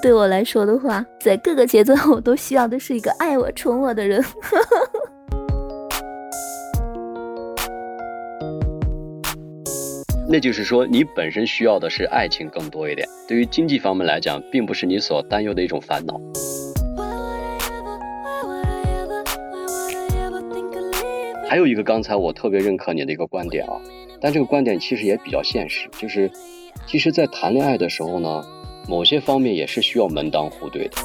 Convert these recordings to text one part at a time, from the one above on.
对我来说的话，在各个阶段我都需要的是一个爱我、宠我的人。那就是说，你本身需要的是爱情更多一点。对于经济方面来讲，并不是你所担忧的一种烦恼。还有一个，刚才我特别认可你的一个观点啊，但这个观点其实也比较现实，就是，其实，在谈恋爱的时候呢，某些方面也是需要门当户对的。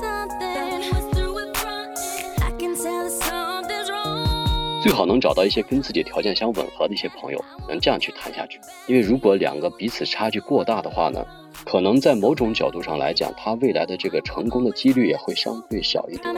最好能找到一些跟自己条件相吻合的一些朋友，能这样去谈下去。因为如果两个彼此差距过大的话呢，可能在某种角度上来讲，他未来的这个成功的几率也会相对小一点。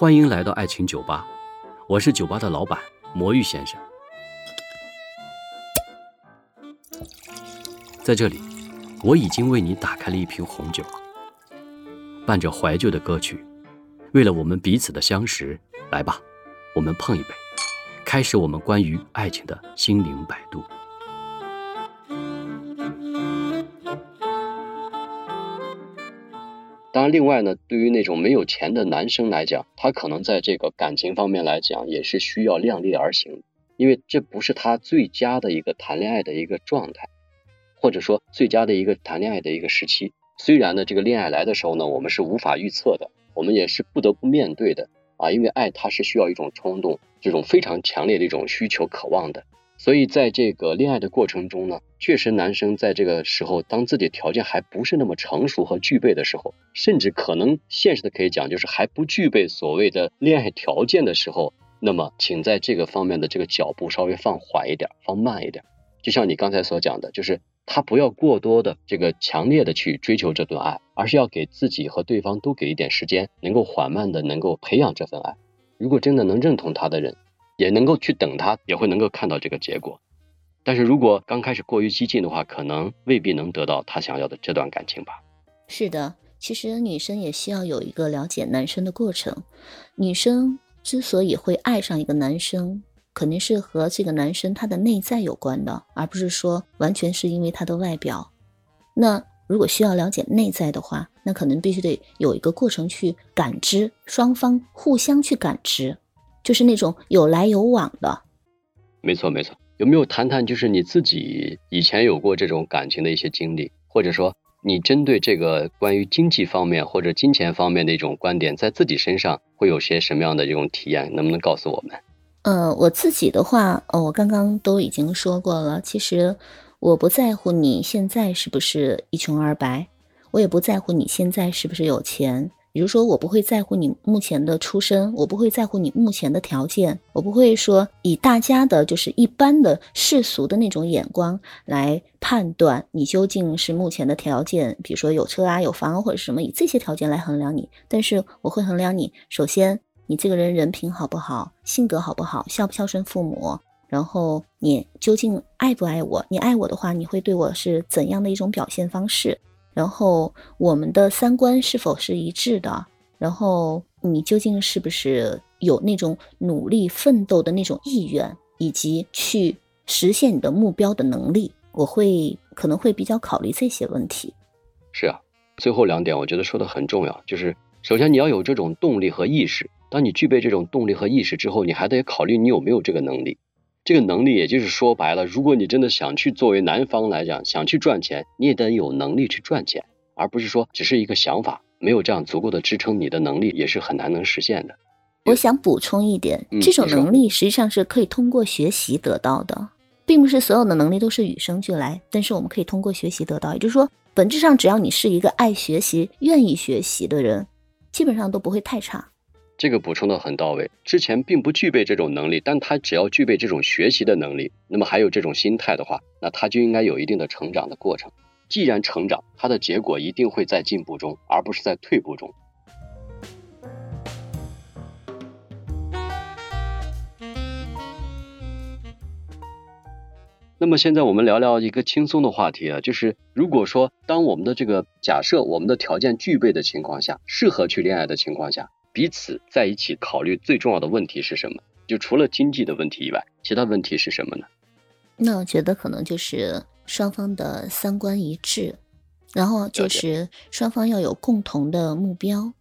欢迎来到爱情酒吧。我是酒吧的老板魔芋先生，在这里，我已经为你打开了一瓶红酒，伴着怀旧的歌曲，为了我们彼此的相识，来吧，我们碰一杯，开始我们关于爱情的心灵摆渡。当然，另外呢，对于那种没有钱的男生来讲，他可能在这个感情方面来讲，也是需要量力而行，因为这不是他最佳的一个谈恋爱的一个状态，或者说最佳的一个谈恋爱的一个时期。虽然呢，这个恋爱来的时候呢，我们是无法预测的，我们也是不得不面对的啊，因为爱它是需要一种冲动，这种非常强烈的一种需求、渴望的。所以，在这个恋爱的过程中呢，确实男生在这个时候，当自己条件还不是那么成熟和具备的时候，甚至可能现实的可以讲，就是还不具备所谓的恋爱条件的时候，那么请在这个方面的这个脚步稍微放缓一点，放慢一点。就像你刚才所讲的，就是他不要过多的这个强烈的去追求这段爱，而是要给自己和对方都给一点时间，能够缓慢的能够培养这份爱。如果真的能认同他的人。也能够去等他，也会能够看到这个结果。但是如果刚开始过于激进的话，可能未必能得到他想要的这段感情吧。是的，其实女生也需要有一个了解男生的过程。女生之所以会爱上一个男生，肯定是和这个男生他的内在有关的，而不是说完全是因为他的外表。那如果需要了解内在的话，那可能必须得有一个过程去感知，双方互相去感知。就是那种有来有往的，没错没错。有没有谈谈，就是你自己以前有过这种感情的一些经历，或者说你针对这个关于经济方面或者金钱方面的一种观点，在自己身上会有些什么样的这种体验？能不能告诉我们？呃，我自己的话，呃，我刚刚都已经说过了。其实我不在乎你现在是不是一穷二白，我也不在乎你现在是不是有钱。比如说，我不会在乎你目前的出身，我不会在乎你目前的条件，我不会说以大家的就是一般的世俗的那种眼光来判断你究竟是目前的条件，比如说有车啊、有房或者什么，以这些条件来衡量你。但是我会衡量你，首先你这个人人品好不好，性格好不好，孝不孝顺父母，然后你究竟爱不爱我？你爱我的话，你会对我是怎样的一种表现方式？然后我们的三观是否是一致的？然后你究竟是不是有那种努力奋斗的那种意愿，以及去实现你的目标的能力？我会可能会比较考虑这些问题。是啊，最后两点我觉得说的很重要，就是首先你要有这种动力和意识。当你具备这种动力和意识之后，你还得考虑你有没有这个能力。这个能力，也就是说白了，如果你真的想去作为男方来讲，想去赚钱，你也得有能力去赚钱，而不是说只是一个想法，没有这样足够的支撑，你的能力也是很难能实现的。我想补充一点，这种能力实际上是可以通过学习得到的，并不是所有的能力都是与生俱来，但是我们可以通过学习得到。也就是说，本质上只要你是一个爱学习、愿意学习的人，基本上都不会太差。这个补充的很到位。之前并不具备这种能力，但他只要具备这种学习的能力，那么还有这种心态的话，那他就应该有一定的成长的过程。既然成长，他的结果一定会在进步中，而不是在退步中。那么现在我们聊聊一个轻松的话题啊，就是如果说当我们的这个假设我们的条件具备的情况下，适合去恋爱的情况下，彼此在一起考虑最重要的问题是什么？就除了经济的问题以外，其他问题是什么呢？那我觉得可能就是双方的三观一致，然后就是双方要有共同的目标，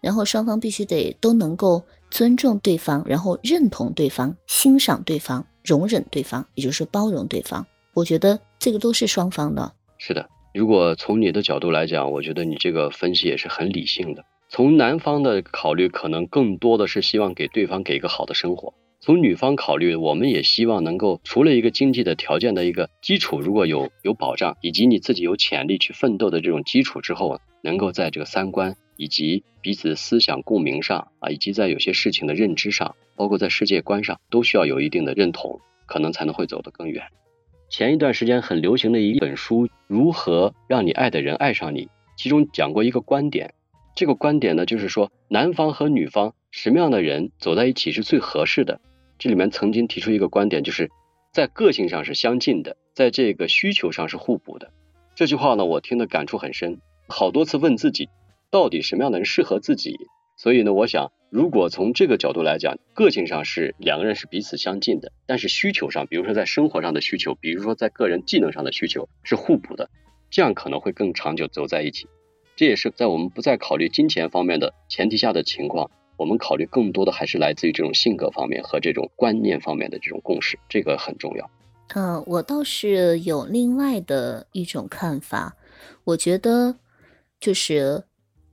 然后双方必须得都能够尊重对方，然后认同对方，欣赏对方。容忍对方，也就是包容对方。我觉得这个都是双方的。是的，如果从你的角度来讲，我觉得你这个分析也是很理性的。从男方的考虑，可能更多的是希望给对方给一个好的生活；从女方考虑，我们也希望能够除了一个经济的条件的一个基础，如果有有保障，以及你自己有潜力去奋斗的这种基础之后，能够在这个三观以及彼此思想共鸣上啊，以及在有些事情的认知上。包括在世界观上都需要有一定的认同，可能才能会走得更远。前一段时间很流行的一本书《如何让你爱的人爱上你》，其中讲过一个观点。这个观点呢，就是说男方和女方什么样的人走在一起是最合适的。这里面曾经提出一个观点，就是在个性上是相近的，在这个需求上是互补的。这句话呢，我听的感触很深，好多次问自己，到底什么样的人适合自己？所以呢，我想，如果从这个角度来讲，个性上是两个人是彼此相近的，但是需求上，比如说在生活上的需求，比如说在个人技能上的需求是互补的，这样可能会更长久走在一起。这也是在我们不再考虑金钱方面的前提下的情况，我们考虑更多的还是来自于这种性格方面和这种观念方面的这种共识，这个很重要。嗯，我倒是有另外的一种看法，我觉得就是。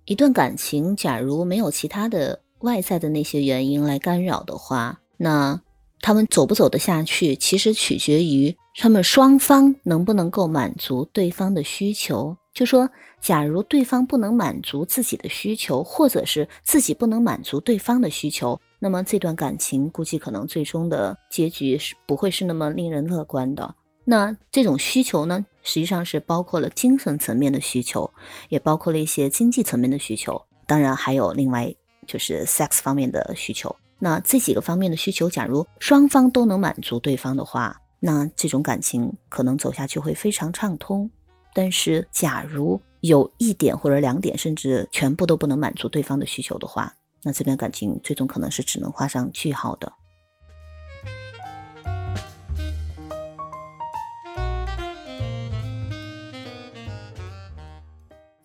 一段感情，假如没有其他的外在的那些原因来干扰的话，那他们走不走得下去，其实取决于他们双方能不能够满足对方的需求。就说，假如对方不能满足自己的需求，或者是自己不能满足对方的需求，那么这段感情估计可能最终的结局是不会是那么令人乐观的。那这种需求呢？实际上是包括了精神层面的需求，也包括了一些经济层面的需求，当然还有另外就是 sex 方面的需求。那这几个方面的需求，假如双方都能满足对方的话，那这种感情可能走下去会非常畅通。但是，假如有一点或者两点，甚至全部都不能满足对方的需求的话，那这段感情最终可能是只能画上句号的。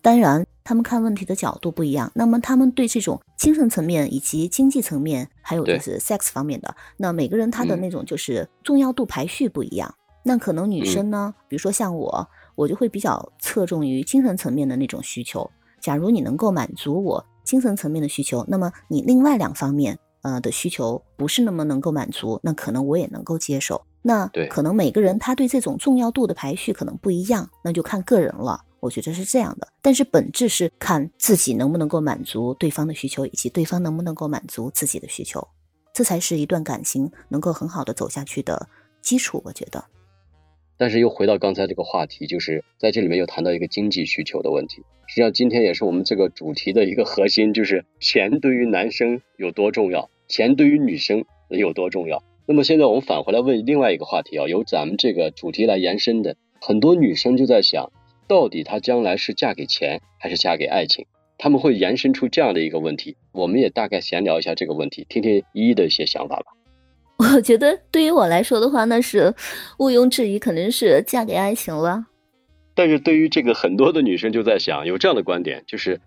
当然，他们看问题的角度不一样。那么，他们对这种精神层面以及经济层面，还有就是 sex 方面的，那每个人他的那种就是重要度排序不一样。那可能女生呢，比如说像我，我就会比较侧重于精神层面的那种需求。假如你能够满足我精神层面的需求，那么你另外两方面呃的需求不是那么能够满足，那可能我也能够接受。那可能每个人他对这种重要度的排序可能不一样，那就看个人了。我觉得是这样的，但是本质是看自己能不能够满足对方的需求，以及对方能不能够满足自己的需求，这才是一段感情能够很好的走下去的基础。我觉得。但是又回到刚才这个话题，就是在这里面又谈到一个经济需求的问题。实际上今天也是我们这个主题的一个核心，就是钱对于男生有多重要，钱对于女生有多重要。那么现在我们返回来问另外一个话题啊，由咱们这个主题来延伸的，很多女生就在想。到底她将来是嫁给钱还是嫁给爱情？他们会延伸出这样的一个问题，我们也大概闲聊一下这个问题，听听依依的一些想法吧。我觉得对于我来说的话，那是毋庸置疑，肯定是嫁给爱情了。但是对于这个很多的女生就在想，有这样的观点，就是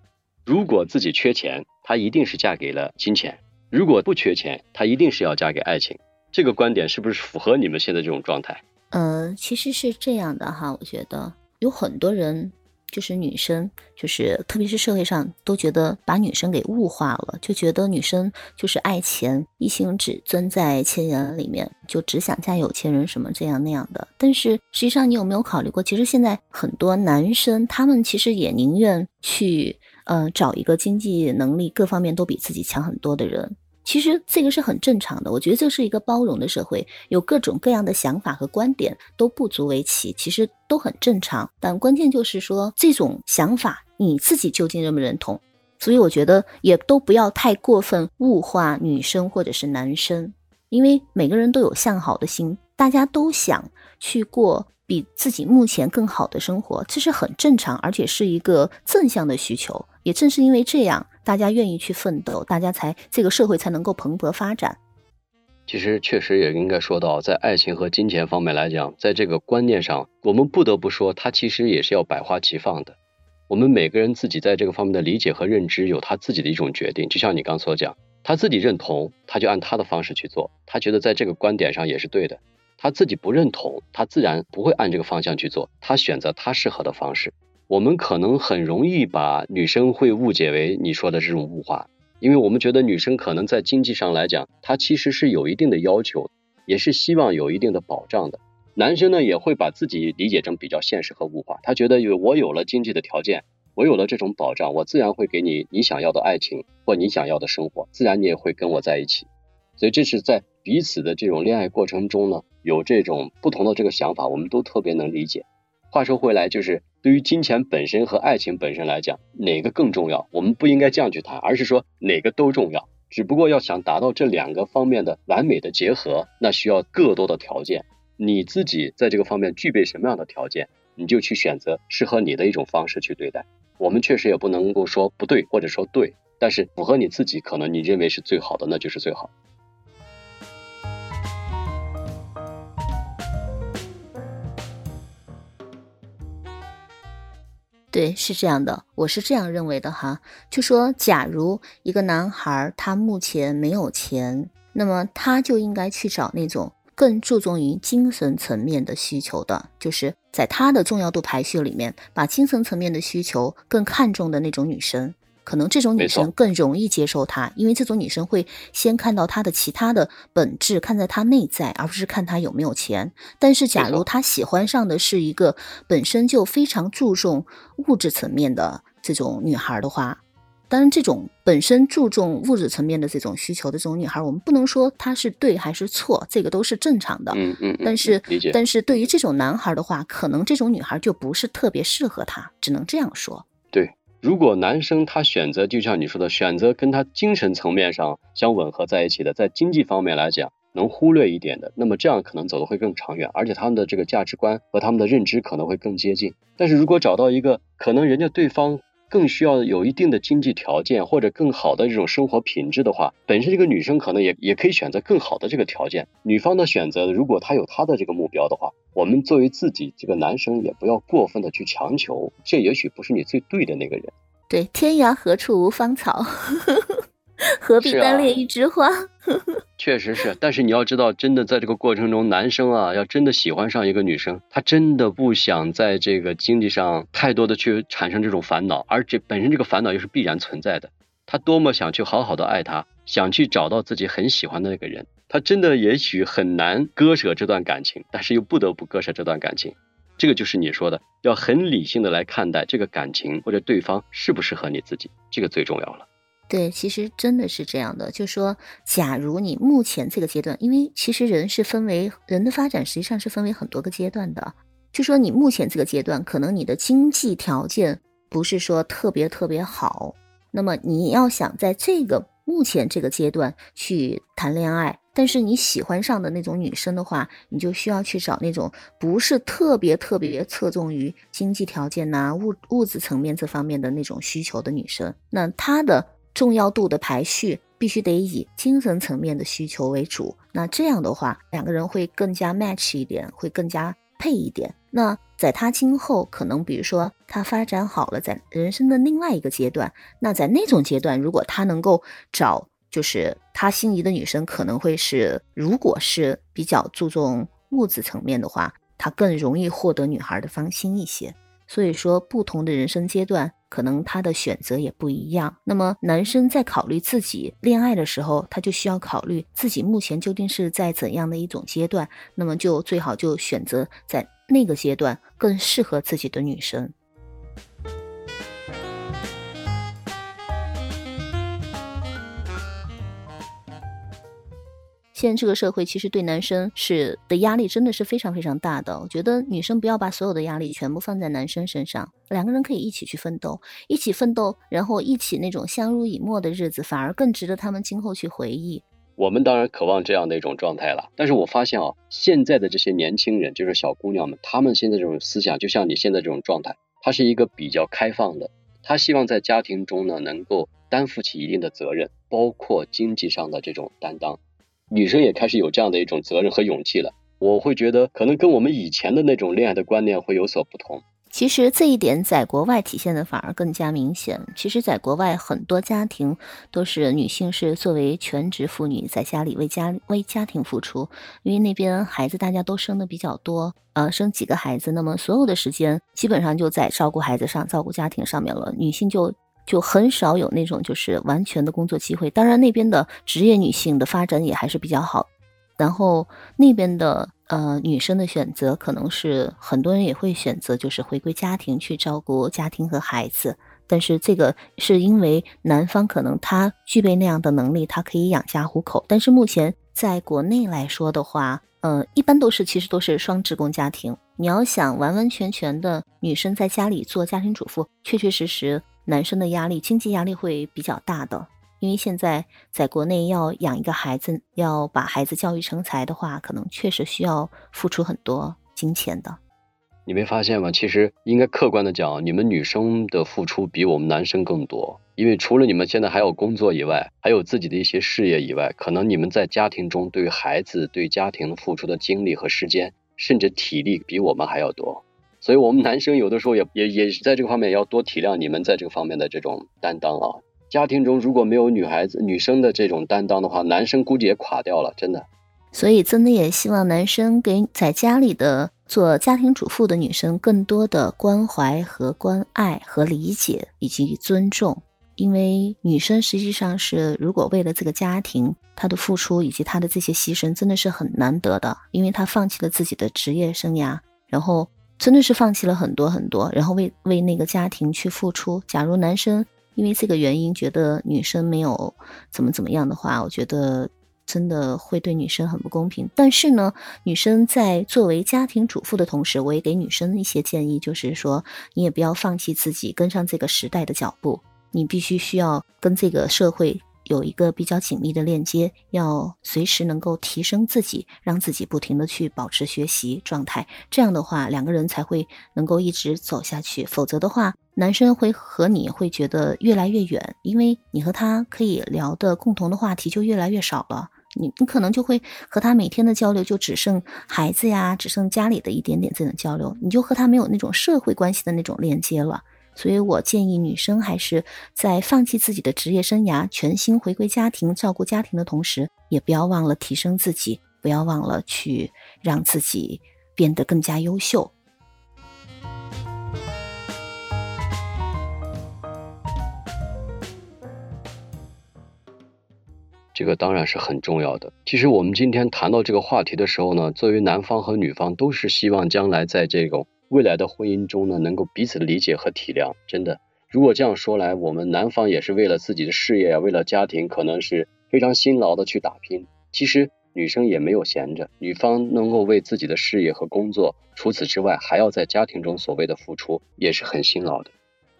如果自己缺钱，她一定是嫁给了金钱；如果不缺钱，她一定是要嫁给爱情。这个观点是不是符合你们现在这种状态？呃，其实是这样的哈，我觉得。有很多人，就是女生，就是特别是社会上都觉得把女生给物化了，就觉得女生就是爱钱，一心只钻在钱眼里面，就只想嫁有钱人什么这样那样的。但是实际上，你有没有考虑过，其实现在很多男生，他们其实也宁愿去，呃，找一个经济能力各方面都比自己强很多的人。其实这个是很正常的，我觉得这是一个包容的社会，有各种各样的想法和观点都不足为奇，其实都很正常。但关键就是说，这种想法你自己究竟认不认同？所以我觉得也都不要太过分物化女生或者是男生，因为每个人都有向好的心，大家都想去过比自己目前更好的生活，这是很正常，而且是一个正向的需求。也正是因为这样，大家愿意去奋斗，大家才这个社会才能够蓬勃发展。其实确实也应该说到，在爱情和金钱方面来讲，在这个观念上，我们不得不说，它其实也是要百花齐放的。我们每个人自己在这个方面的理解和认知，有他自己的一种决定。就像你刚所讲，他自己认同，他就按他的方式去做，他觉得在这个观点上也是对的。他自己不认同，他自然不会按这个方向去做，他选择他适合的方式。我们可能很容易把女生会误解为你说的这种物化。因为我们觉得女生可能在经济上来讲，她其实是有一定的要求，也是希望有一定的保障的。男生呢也会把自己理解成比较现实和物化，他觉得有我有了经济的条件，我有了这种保障，我自然会给你你想要的爱情或你想要的生活，自然你也会跟我在一起。所以这是在彼此的这种恋爱过程中呢，有这种不同的这个想法，我们都特别能理解。话说回来，就是对于金钱本身和爱情本身来讲，哪个更重要？我们不应该这样去谈，而是说哪个都重要。只不过要想达到这两个方面的完美的结合，那需要更多的条件。你自己在这个方面具备什么样的条件，你就去选择适合你的一种方式去对待。我们确实也不能够说不对，或者说对，但是符合你自己，可能你认为是最好的，那就是最好。对，是这样的，我是这样认为的哈。就说，假如一个男孩他目前没有钱，那么他就应该去找那种更注重于精神层面的需求的，就是在他的重要度排序里面，把精神层面的需求更看重的那种女生。可能这种女生更容易接受他，因为这种女生会先看到他的其他的本质，看在他内在，而不是看他有没有钱。但是，假如他喜欢上的是一个本身就非常注重物质层面的这种女孩的话，当然，这种本身注重物质层面的这种需求的这种女孩，我们不能说她是对还是错，这个都是正常的。嗯嗯。但是，但是对于这种男孩的话，可能这种女孩就不是特别适合他，只能这样说。对。如果男生他选择，就像你说的，选择跟他精神层面上相吻合在一起的，在经济方面来讲能忽略一点的，那么这样可能走的会更长远，而且他们的这个价值观和他们的认知可能会更接近。但是如果找到一个可能人家对方。更需要有一定的经济条件或者更好的这种生活品质的话，本身这个女生可能也也可以选择更好的这个条件。女方的选择，如果她有她的这个目标的话，我们作为自己这个男生也不要过分的去强求，这也许不是你最对的那个人。对，天涯何处无芳草。何必单恋一枝花？确实是，但是你要知道，真的在这个过程中，男生啊，要真的喜欢上一个女生，他真的不想在这个经济上太多的去产生这种烦恼，而这本身这个烦恼又是必然存在的。他多么想去好好的爱她，想去找到自己很喜欢的那个人，他真的也许很难割舍这段感情，但是又不得不割舍这段感情。这个就是你说的，要很理性的来看待这个感情或者对方适不适合你自己，这个最重要了。对，其实真的是这样的，就说，假如你目前这个阶段，因为其实人是分为人的发展，实际上是分为很多个阶段的。就说你目前这个阶段，可能你的经济条件不是说特别特别好，那么你要想在这个目前这个阶段去谈恋爱，但是你喜欢上的那种女生的话，你就需要去找那种不是特别特别侧重于经济条件呐、物物质层面这方面的那种需求的女生，那她的。重要度的排序必须得以精神层面的需求为主，那这样的话，两个人会更加 match 一点，会更加配一点。那在他今后可能，比如说他发展好了，在人生的另外一个阶段，那在那种阶段，如果他能够找就是他心仪的女生，可能会是如果是比较注重物质层面的话，他更容易获得女孩的芳心一些。所以说，不同的人生阶段。可能他的选择也不一样。那么，男生在考虑自己恋爱的时候，他就需要考虑自己目前究竟是在怎样的一种阶段。那么，就最好就选择在那个阶段更适合自己的女生。现在这个社会其实对男生是的压力真的是非常非常大的。我觉得女生不要把所有的压力全部放在男生身上，两个人可以一起去奋斗，一起奋斗，然后一起那种相濡以沫的日子，反而更值得他们今后去回忆。我们当然渴望这样的一种状态了。但是我发现啊，现在的这些年轻人，就是小姑娘们，她们现在这种思想，就像你现在这种状态，她是一个比较开放的。她希望在家庭中呢，能够担负起一定的责任，包括经济上的这种担当。女生也开始有这样的一种责任和勇气了。我会觉得，可能跟我们以前的那种恋爱的观念会有所不同。其实这一点在国外体现的反而更加明显。其实，在国外很多家庭都是女性是作为全职妇女在家里为家为家庭付出，因为那边孩子大家都生的比较多，呃，生几个孩子，那么所有的时间基本上就在照顾孩子上、照顾家庭上面了。女性就就很少有那种就是完全的工作机会。当然，那边的职业女性的发展也还是比较好。然后那边的呃女生的选择，可能是很多人也会选择，就是回归家庭去照顾家庭和孩子。但是这个是因为男方可能他具备那样的能力，他可以养家糊口。但是目前在国内来说的话，呃，一般都是其实都是双职工家庭。你要想完完全全的女生在家里做家庭主妇，确确实实男生的压力、经济压力会比较大的。因为现在在国内要养一个孩子，要把孩子教育成才的话，可能确实需要付出很多金钱的。你没发现吗？其实应该客观的讲，你们女生的付出比我们男生更多。因为除了你们现在还有工作以外，还有自己的一些事业以外，可能你们在家庭中对于孩子、对家庭付出的精力和时间，甚至体力比我们还要多。所以，我们男生有的时候也也也在这个方面要多体谅你们在这个方面的这种担当啊。家庭中如果没有女孩子、女生的这种担当的话，男生估计也垮掉了，真的。所以，真的也希望男生给在家里的做家庭主妇的女生更多的关怀和关爱和理解以及尊重，因为女生实际上是如果为了这个家庭，她的付出以及她的这些牺牲真的是很难得的，因为她放弃了自己的职业生涯，然后真的是放弃了很多很多，然后为为那个家庭去付出。假如男生，因为这个原因，觉得女生没有怎么怎么样的话，我觉得真的会对女生很不公平。但是呢，女生在作为家庭主妇的同时，我也给女生一些建议，就是说，你也不要放弃自己，跟上这个时代的脚步，你必须需要跟这个社会。有一个比较紧密的链接，要随时能够提升自己，让自己不停的去保持学习状态。这样的话，两个人才会能够一直走下去。否则的话，男生会和你会觉得越来越远，因为你和他可以聊的共同的话题就越来越少了。你你可能就会和他每天的交流就只剩孩子呀，只剩家里的一点点这种交流，你就和他没有那种社会关系的那种链接了。所以我建议女生还是在放弃自己的职业生涯，全心回归家庭、照顾家庭的同时，也不要忘了提升自己，不要忘了去让自己变得更加优秀。这个当然是很重要的。其实我们今天谈到这个话题的时候呢，作为男方和女方都是希望将来在这种。未来的婚姻中呢，能够彼此的理解和体谅，真的。如果这样说来，我们男方也是为了自己的事业，为了家庭，可能是非常辛劳的去打拼。其实女生也没有闲着，女方能够为自己的事业和工作，除此之外还要在家庭中所谓的付出，也是很辛劳的。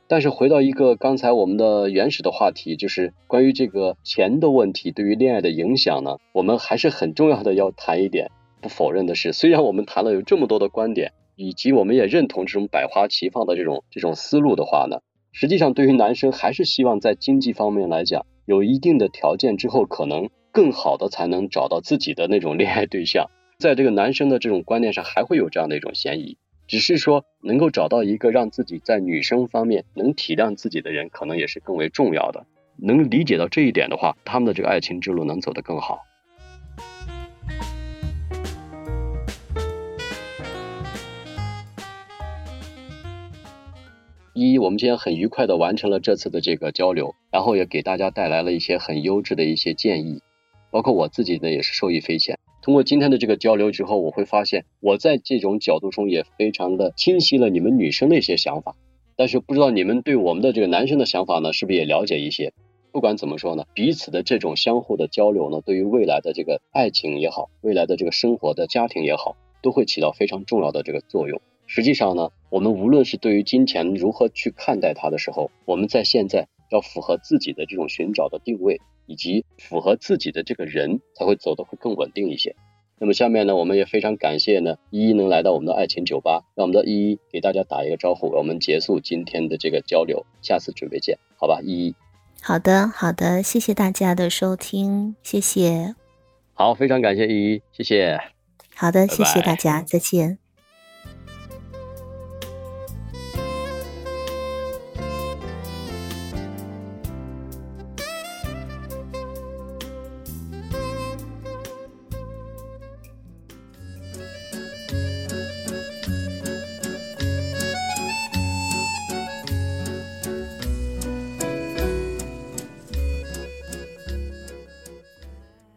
但是回到一个刚才我们的原始的话题，就是关于这个钱的问题对于恋爱的影响呢，我们还是很重要的要谈一点。不否认的是，虽然我们谈了有这么多的观点。以及我们也认同这种百花齐放的这种这种思路的话呢，实际上对于男生还是希望在经济方面来讲有一定的条件之后，可能更好的才能找到自己的那种恋爱对象。在这个男生的这种观念上，还会有这样的一种嫌疑，只是说能够找到一个让自己在女生方面能体谅自己的人，可能也是更为重要的。能理解到这一点的话，他们的这个爱情之路能走得更好。一，我们今天很愉快的完成了这次的这个交流，然后也给大家带来了一些很优质的一些建议，包括我自己呢也是受益匪浅。通过今天的这个交流之后，我会发现我在这种角度中也非常的清晰了你们女生的一些想法，但是不知道你们对我们的这个男生的想法呢，是不是也了解一些？不管怎么说呢，彼此的这种相互的交流呢，对于未来的这个爱情也好，未来的这个生活的家庭也好，都会起到非常重要的这个作用。实际上呢，我们无论是对于金钱如何去看待它的时候，我们在现在要符合自己的这种寻找的定位，以及符合自己的这个人，才会走得会更稳定一些。那么下面呢，我们也非常感谢呢依依能来到我们的爱情酒吧，让我们的依依给大家打一个招呼，我们结束今天的这个交流，下次准备见，好吧？依依，好的，好的，谢谢大家的收听，谢谢。好，非常感谢依依，谢谢。好的，谢谢大家，再见。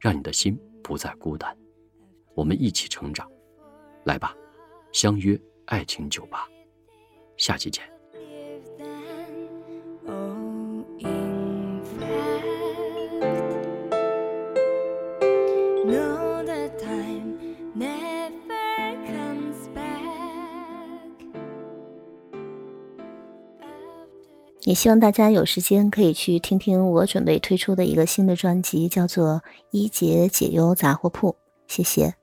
让你的心不再孤单，我们一起成长，来吧，相约爱情酒吧，下期见。也希望大家有时间可以去听听我准备推出的一个新的专辑，叫做《一节解忧杂货铺》。谢谢。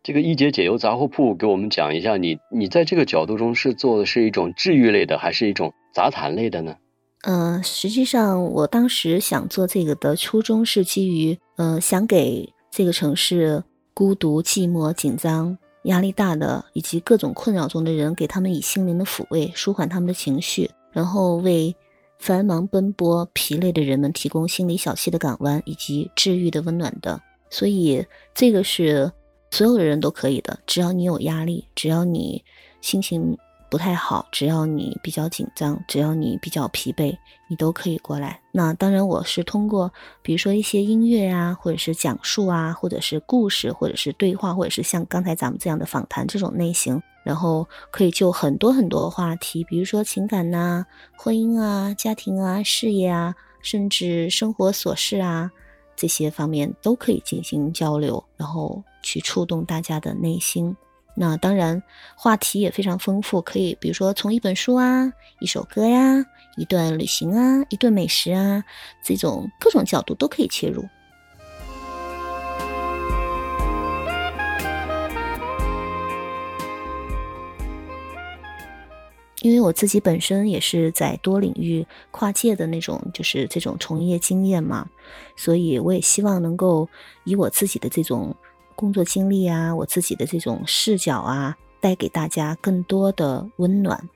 这个一节解忧杂货铺，给我们讲一下，你你在这个角度中是做的是一种治愈类的，还是一种杂谈类的呢？嗯，实际上我当时想做这个的初衷是基于，呃，想给这个城市孤独、寂寞、紧张、压力大的以及各种困扰中的人，给他们以心灵的抚慰，舒缓他们的情绪。然后为繁忙奔波、疲累的人们提供心理小憩的港湾以及治愈的温暖的，所以这个是所有的人都可以的，只要你有压力，只要你心情。不太好，只要你比较紧张，只要你比较疲惫，你都可以过来。那当然，我是通过比如说一些音乐啊，或者是讲述啊，或者是故事，或者是对话，或者是像刚才咱们这样的访谈这种类型，然后可以就很多很多话题，比如说情感呐、婚姻啊、家庭啊、事业啊，甚至生活琐事啊这些方面都可以进行交流，然后去触动大家的内心。那当然，话题也非常丰富，可以比如说从一本书啊、一首歌呀、一段旅行啊、一顿美食啊，这种各种角度都可以切入。因为我自己本身也是在多领域跨界的那种，就是这种从业经验嘛，所以我也希望能够以我自己的这种。工作经历啊，我自己的这种视角啊，带给大家更多的温暖，